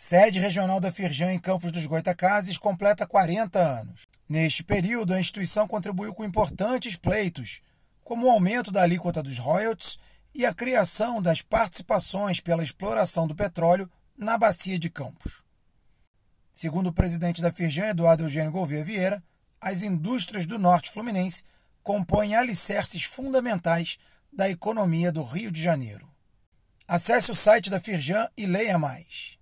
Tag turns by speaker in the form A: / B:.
A: Sede regional da Firjan em Campos dos Goitacazes completa 40 anos. Neste período, a instituição contribuiu com importantes pleitos, como o aumento da alíquota dos royalties e a criação das participações pela exploração do petróleo na Bacia de Campos. Segundo o presidente da Firjan, Eduardo Eugênio Gouveia Vieira, as indústrias do norte fluminense compõem alicerces fundamentais da economia do Rio de Janeiro. Acesse o site da Firjan e leia mais.